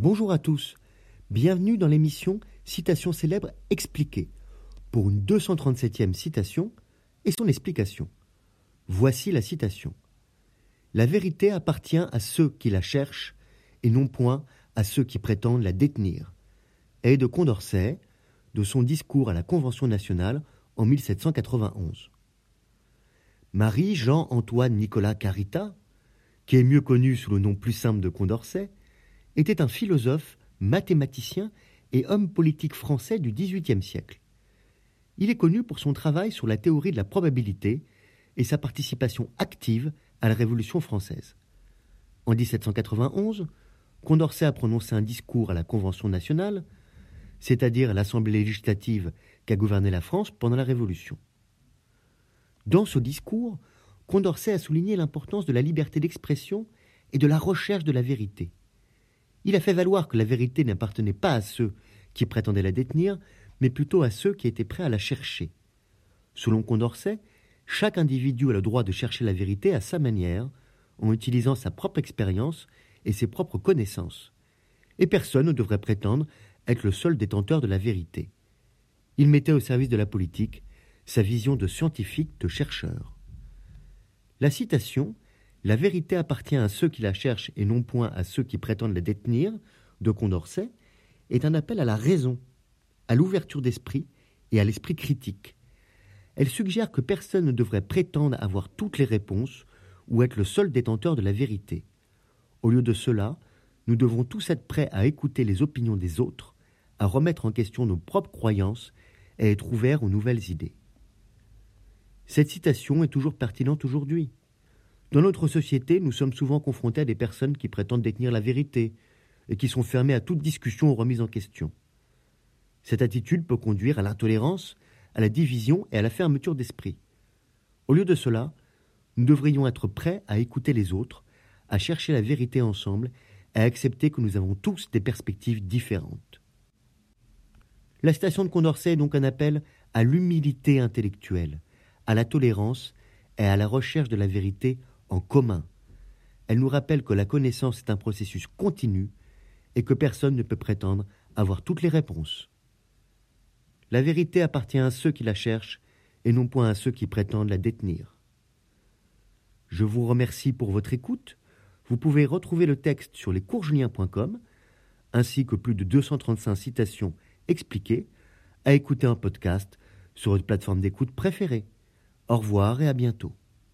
Bonjour à tous, bienvenue dans l'émission Citation célèbre expliquée pour une 237e citation et son explication. Voici la citation. La vérité appartient à ceux qui la cherchent et non point à ceux qui prétendent la détenir. Et de Condorcet, de son discours à la Convention nationale en 1791. Marie-Jean-Antoine Nicolas Carita, qui est mieux connu sous le nom plus simple de Condorcet, était un philosophe, mathématicien et homme politique français du XVIIIe siècle. Il est connu pour son travail sur la théorie de la probabilité et sa participation active à la Révolution française. En 1791, Condorcet a prononcé un discours à la Convention nationale, c'est-à-dire à, l'Assemblée législative qui a gouverné la France pendant la Révolution. Dans ce discours, Condorcet a souligné l'importance de la liberté d'expression et de la recherche de la vérité. Il a fait valoir que la vérité n'appartenait pas à ceux qui prétendaient la détenir, mais plutôt à ceux qui étaient prêts à la chercher. Selon Condorcet, chaque individu a le droit de chercher la vérité à sa manière, en utilisant sa propre expérience et ses propres connaissances. Et personne ne devrait prétendre être le seul détenteur de la vérité. Il mettait au service de la politique sa vision de scientifique, de chercheur. La citation la vérité appartient à ceux qui la cherchent et non point à ceux qui prétendent la détenir, de Condorcet, est un appel à la raison, à l'ouverture d'esprit et à l'esprit critique. Elle suggère que personne ne devrait prétendre avoir toutes les réponses ou être le seul détenteur de la vérité. Au lieu de cela, nous devons tous être prêts à écouter les opinions des autres, à remettre en question nos propres croyances et être ouverts aux nouvelles idées. Cette citation est toujours pertinente aujourd'hui. Dans notre société, nous sommes souvent confrontés à des personnes qui prétendent détenir la vérité et qui sont fermées à toute discussion ou remise en question. Cette attitude peut conduire à l'intolérance, à la division et à la fermeture d'esprit. Au lieu de cela, nous devrions être prêts à écouter les autres, à chercher la vérité ensemble et à accepter que nous avons tous des perspectives différentes. La station de Condorcet est donc un appel à l'humilité intellectuelle, à la tolérance et à la recherche de la vérité en commun. Elle nous rappelle que la connaissance est un processus continu et que personne ne peut prétendre avoir toutes les réponses. La vérité appartient à ceux qui la cherchent et non point à ceux qui prétendent la détenir. Je vous remercie pour votre écoute. Vous pouvez retrouver le texte sur lescoursjulien.com ainsi que plus de 235 citations expliquées à écouter en podcast sur votre plateforme d'écoute préférée. Au revoir et à bientôt.